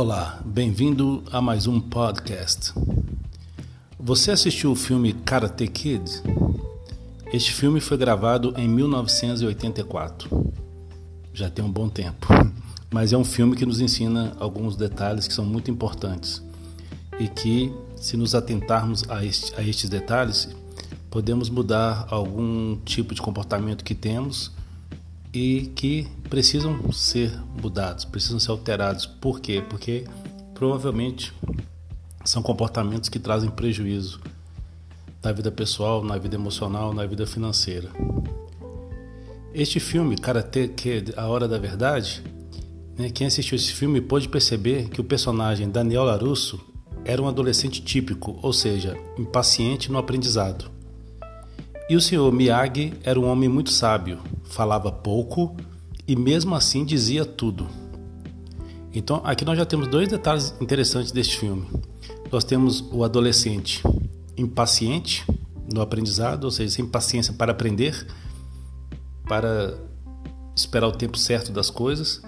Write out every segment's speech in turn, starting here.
Olá, bem-vindo a mais um podcast. Você assistiu o filme Karate Kid? Este filme foi gravado em 1984. Já tem um bom tempo, mas é um filme que nos ensina alguns detalhes que são muito importantes e que, se nos atentarmos a, este, a estes detalhes, podemos mudar algum tipo de comportamento que temos e que precisam ser mudados, precisam ser alterados. Por quê? Porque provavelmente são comportamentos que trazem prejuízo na vida pessoal, na vida emocional, na vida financeira. Este filme, Karate Kid, A Hora da Verdade, né, quem assistiu esse filme pôde perceber que o personagem Daniel Larusso era um adolescente típico, ou seja, impaciente no aprendizado. E o senhor Miyagi era um homem muito sábio, falava pouco e mesmo assim dizia tudo. Então, aqui nós já temos dois detalhes interessantes deste filme. Nós temos o adolescente impaciente no aprendizado, ou seja, sem paciência para aprender, para esperar o tempo certo das coisas.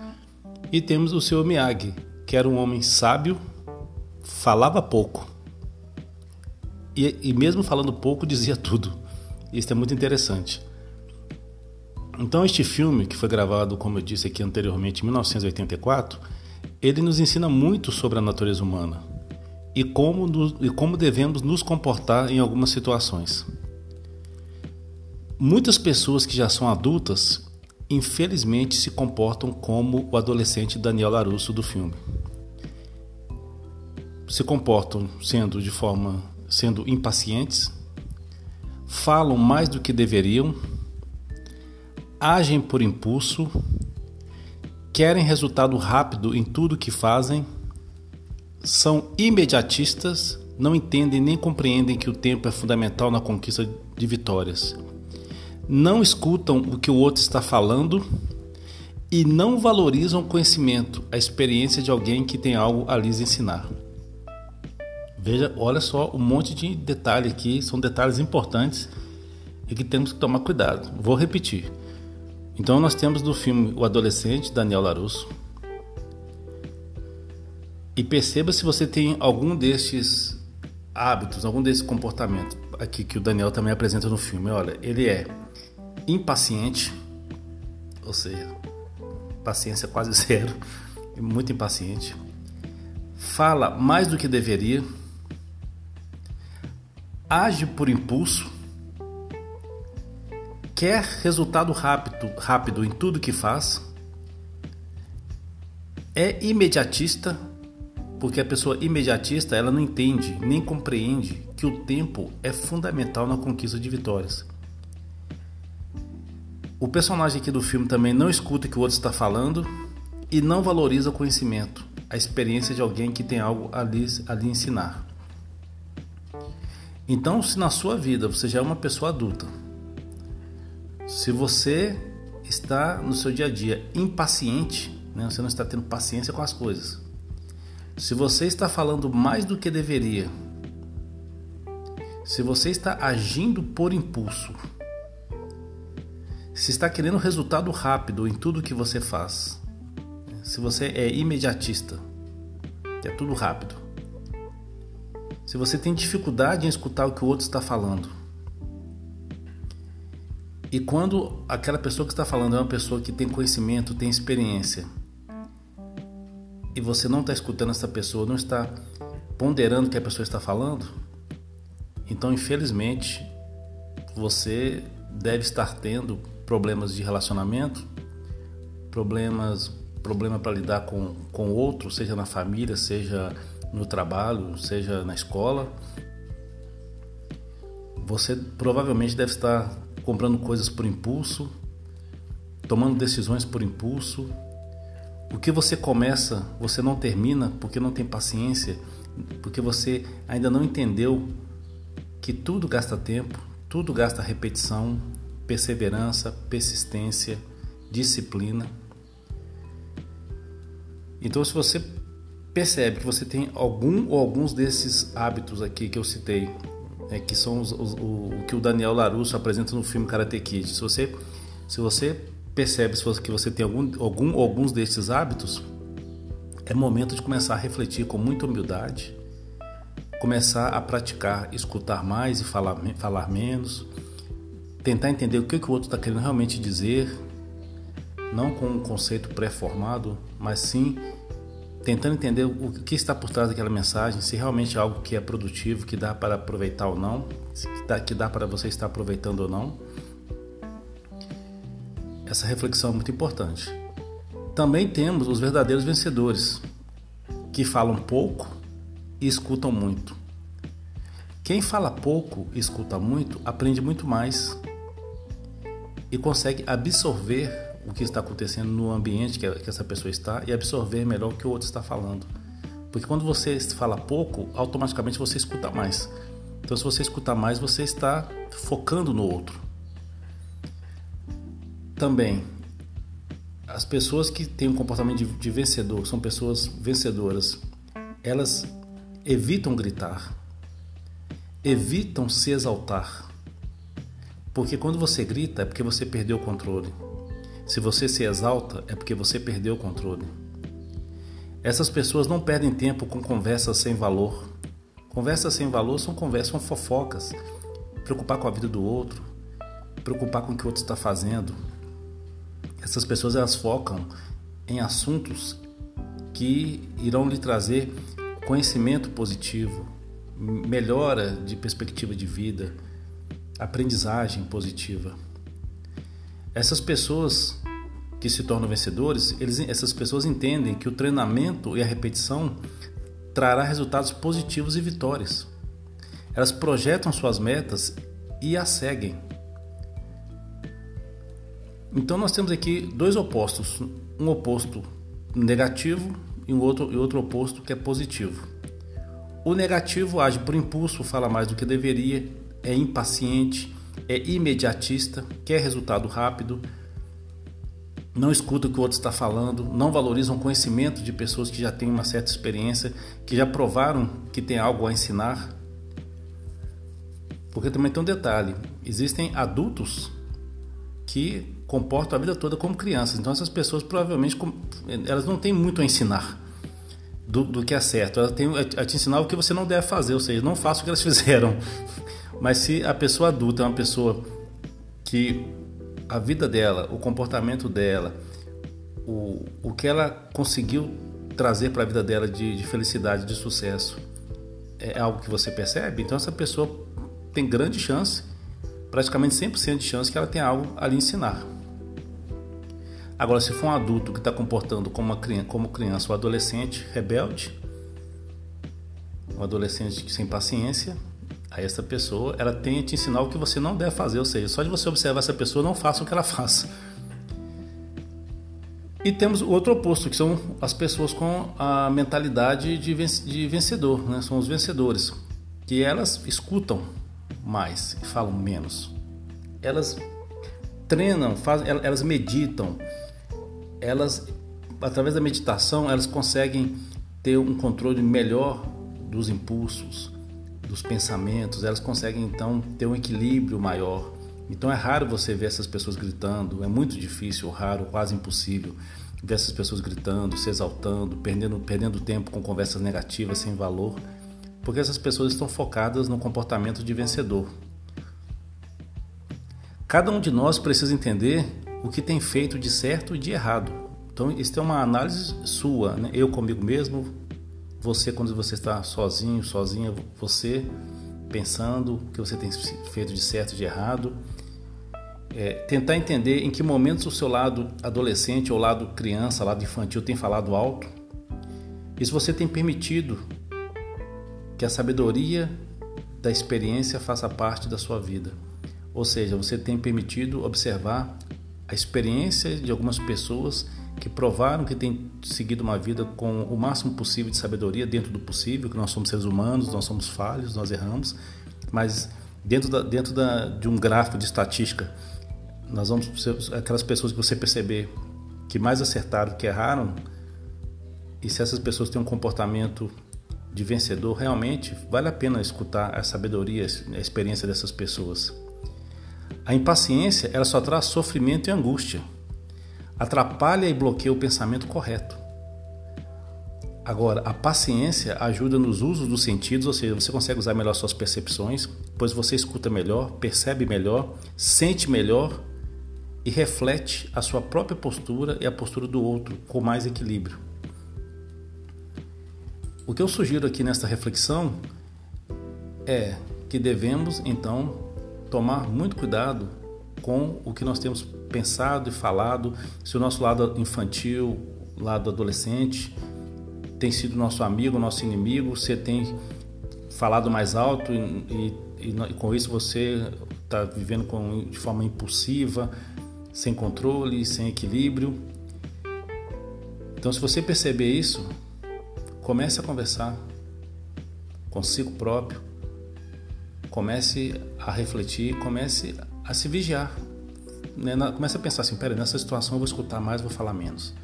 E temos o senhor Miyagi, que era um homem sábio, falava pouco. E, e mesmo falando pouco, dizia tudo. Isso é muito interessante. Então, este filme, que foi gravado, como eu disse aqui anteriormente, em 1984, ele nos ensina muito sobre a natureza humana e como, nos, e como devemos nos comportar em algumas situações. Muitas pessoas que já são adultas, infelizmente, se comportam como o adolescente Daniel Larusso do filme. Se comportam sendo de forma sendo impacientes, falam mais do que deveriam, agem por impulso, querem resultado rápido em tudo que fazem, são imediatistas, não entendem nem compreendem que o tempo é fundamental na conquista de vitórias. Não escutam o que o outro está falando e não valorizam o conhecimento, a experiência de alguém que tem algo a lhes ensinar. Veja, olha só um monte de detalhe aqui, são detalhes importantes e que temos que tomar cuidado. Vou repetir. Então nós temos do filme O Adolescente, Daniel Larusso. E perceba se você tem algum destes hábitos, algum desses comportamentos aqui que o Daniel também apresenta no filme. Olha, ele é impaciente, ou seja, paciência quase zero, muito impaciente. Fala mais do que deveria age por impulso, quer resultado rápido, rápido em tudo que faz, é imediatista, porque a pessoa imediatista ela não entende nem compreende que o tempo é fundamental na conquista de vitórias. O personagem aqui do filme também não escuta o que o outro está falando e não valoriza o conhecimento, a experiência de alguém que tem algo a lhe, a lhe ensinar. Então, se na sua vida você já é uma pessoa adulta, se você está no seu dia a dia impaciente, né, você não está tendo paciência com as coisas, se você está falando mais do que deveria, se você está agindo por impulso, se está querendo resultado rápido em tudo que você faz, se você é imediatista, é tudo rápido, se você tem dificuldade em escutar o que o outro está falando. E quando aquela pessoa que está falando é uma pessoa que tem conhecimento, tem experiência, e você não está escutando essa pessoa, não está ponderando o que a pessoa está falando, então infelizmente você deve estar tendo problemas de relacionamento, problemas, problema para lidar com, com o outro, seja na família, seja no trabalho, seja na escola, você provavelmente deve estar comprando coisas por impulso, tomando decisões por impulso. O que você começa, você não termina porque não tem paciência, porque você ainda não entendeu que tudo gasta tempo, tudo gasta repetição, perseverança, persistência, disciplina. Então, se você percebe que você tem algum ou alguns desses hábitos aqui que eu citei, né, que são os, os, o, o, que o Daniel Larusso apresenta no filme Karate Kid. Se você, se você percebe que você tem algum, algum ou alguns desses hábitos, é momento de começar a refletir com muita humildade, começar a praticar, escutar mais e falar, falar menos, tentar entender o que, que o outro está querendo realmente dizer, não com um conceito pré-formado, mas sim tentando entender o que está por trás daquela mensagem, se realmente é algo que é produtivo, que dá para aproveitar ou não, que dá, para você estar aproveitando ou não. Essa reflexão é muito importante. Também temos os verdadeiros vencedores, que falam pouco e escutam muito. Quem fala pouco e escuta muito aprende muito mais e consegue absorver o que está acontecendo no ambiente que essa pessoa está e absorver melhor o que o outro está falando. Porque quando você fala pouco, automaticamente você escuta mais. Então, se você escuta mais, você está focando no outro. Também, as pessoas que têm um comportamento de, de vencedor, são pessoas vencedoras, elas evitam gritar, evitam se exaltar. Porque quando você grita é porque você perdeu o controle. Se você se exalta é porque você perdeu o controle. Essas pessoas não perdem tempo com conversas sem valor. Conversas sem valor são conversas, são fofocas. Preocupar com a vida do outro, preocupar com o que o outro está fazendo, essas pessoas elas focam em assuntos que irão lhe trazer conhecimento positivo, melhora de perspectiva de vida, aprendizagem positiva. Essas pessoas que se tornam vencedores, eles, essas pessoas entendem que o treinamento e a repetição trará resultados positivos e vitórias. Elas projetam suas metas e as seguem. Então nós temos aqui dois opostos, um oposto negativo e um outro, e outro oposto que é positivo. O negativo age por impulso, fala mais do que deveria, é impaciente, é imediatista, quer resultado rápido, não escuta o que o outro está falando, não valorizam o conhecimento de pessoas que já têm uma certa experiência, que já provaram que tem algo a ensinar. Porque também tem um detalhe: existem adultos que comportam a vida toda como crianças. Então essas pessoas provavelmente elas não têm muito a ensinar do, do que é certo. Elas têm a te ensinar o que você não deve fazer, ou seja, não faça o que elas fizeram. Mas se a pessoa adulta é uma pessoa que a vida dela, o comportamento dela, o, o que ela conseguiu trazer para a vida dela de, de felicidade, de sucesso, é algo que você percebe, então essa pessoa tem grande chance praticamente 100% de chance que ela tenha algo a lhe ensinar. Agora, se for um adulto que está comportando como, criança, como criança ou adolescente rebelde, um adolescente sem paciência, aí essa pessoa ela tem a te ensinar o que você não deve fazer, ou seja, só de você observar essa pessoa, não faça o que ela faça. E temos o outro oposto, que são as pessoas com a mentalidade de vencedor, né? são os vencedores, que elas escutam mais e falam menos. Elas treinam, fazem, elas meditam, elas através da meditação elas conseguem ter um controle melhor dos impulsos, dos pensamentos, elas conseguem então ter um equilíbrio maior. Então é raro você ver essas pessoas gritando, é muito difícil, raro, quase impossível ver essas pessoas gritando, se exaltando, perdendo, perdendo tempo com conversas negativas sem valor porque essas pessoas estão focadas no comportamento de vencedor. Cada um de nós precisa entender o que tem feito de certo e de errado. Então, isso é uma análise sua, né? eu comigo mesmo, você quando você está sozinho, sozinha, você pensando o que você tem feito de certo e de errado. É, tentar entender em que momentos o seu lado adolescente ou lado criança, lado infantil tem falado alto. E se você tem permitido que a sabedoria da experiência faça parte da sua vida. Ou seja, você tem permitido observar a experiência de algumas pessoas que provaram que têm seguido uma vida com o máximo possível de sabedoria, dentro do possível, que nós somos seres humanos, nós somos falhos, nós erramos, mas dentro, da, dentro da, de um gráfico de estatística, nós vamos aquelas pessoas que você perceber que mais acertaram que erraram, e se essas pessoas têm um comportamento de vencedor, realmente vale a pena escutar a sabedoria, a experiência dessas pessoas. A impaciência ela só traz sofrimento e angústia, atrapalha e bloqueia o pensamento correto. Agora, a paciência ajuda nos usos dos sentidos, ou seja, você consegue usar melhor suas percepções, pois você escuta melhor, percebe melhor, sente melhor e reflete a sua própria postura e a postura do outro com mais equilíbrio. O que eu sugiro aqui nesta reflexão é que devemos então tomar muito cuidado com o que nós temos pensado e falado, se o nosso lado infantil, lado adolescente, tem sido nosso amigo, nosso inimigo, você tem falado mais alto e, e, e com isso você está vivendo com, de forma impulsiva, sem controle, sem equilíbrio. Então, se você perceber isso, comece a conversar consigo próprio, comece a refletir, comece a se vigiar. Né? Comece a pensar assim: pera, nessa situação eu vou escutar mais, vou falar menos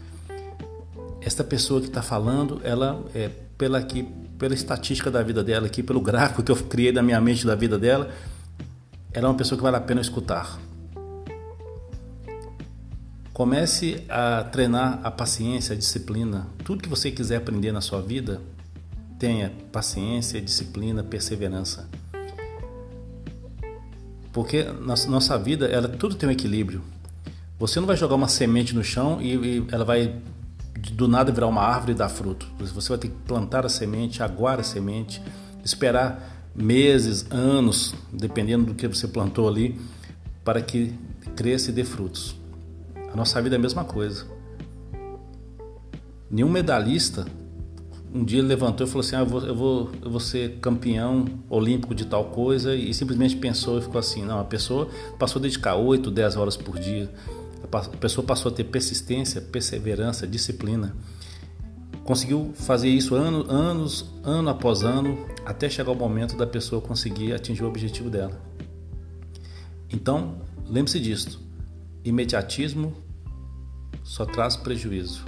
esta pessoa que está falando, ela é pela aqui, pela estatística da vida dela aqui, pelo gráfico que eu criei da minha mente da vida dela, ela é uma pessoa que vale a pena escutar. Comece a treinar a paciência, a disciplina. Tudo que você quiser aprender na sua vida, tenha paciência, disciplina, perseverança. Porque nossa vida, ela tudo tem um equilíbrio. Você não vai jogar uma semente no chão e, e ela vai do nada virar uma árvore e dar fruto. Você vai ter que plantar a semente, aguar a semente, esperar meses, anos, dependendo do que você plantou ali, para que cresça e dê frutos. A nossa vida é a mesma coisa. Nenhum medalhista um dia levantou e falou assim: ah, eu, vou, eu, vou, eu vou ser campeão olímpico de tal coisa, e simplesmente pensou e ficou assim. Não, a pessoa passou a dedicar 8, 10 horas por dia a pessoa passou a ter persistência, perseverança, disciplina. Conseguiu fazer isso ano, anos, ano após ano, até chegar o momento da pessoa conseguir atingir o objetivo dela. Então, lembre-se disso. Imediatismo só traz prejuízo.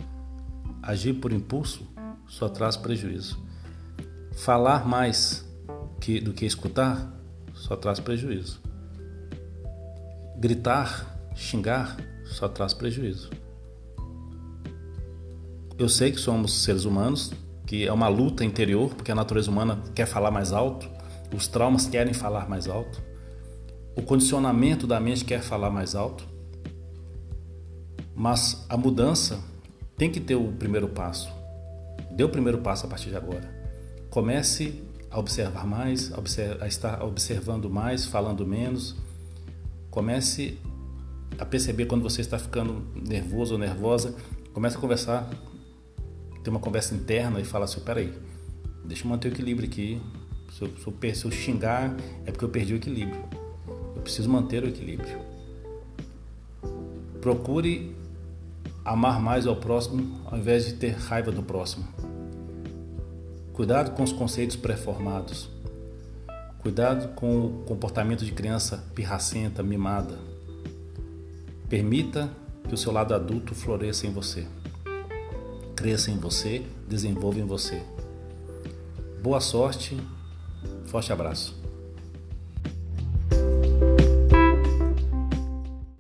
Agir por impulso só traz prejuízo. Falar mais que, do que escutar só traz prejuízo. Gritar, xingar só traz prejuízo. Eu sei que somos seres humanos, que é uma luta interior, porque a natureza humana quer falar mais alto, os traumas querem falar mais alto, o condicionamento da mente quer falar mais alto. Mas a mudança tem que ter o primeiro passo. Dê o primeiro passo a partir de agora. Comece a observar mais, a estar observando mais, falando menos. Comece a perceber quando você está ficando nervoso ou nervosa, começa a conversar, ter uma conversa interna e fala assim, peraí, deixa eu manter o equilíbrio aqui. Se eu, se, eu, se eu xingar, é porque eu perdi o equilíbrio. Eu preciso manter o equilíbrio. Procure amar mais ao próximo ao invés de ter raiva do próximo. Cuidado com os conceitos pré-formados. Cuidado com o comportamento de criança pirracenta, mimada. Permita que o seu lado adulto floresça em você. Cresça em você, desenvolva em você. Boa sorte, forte abraço.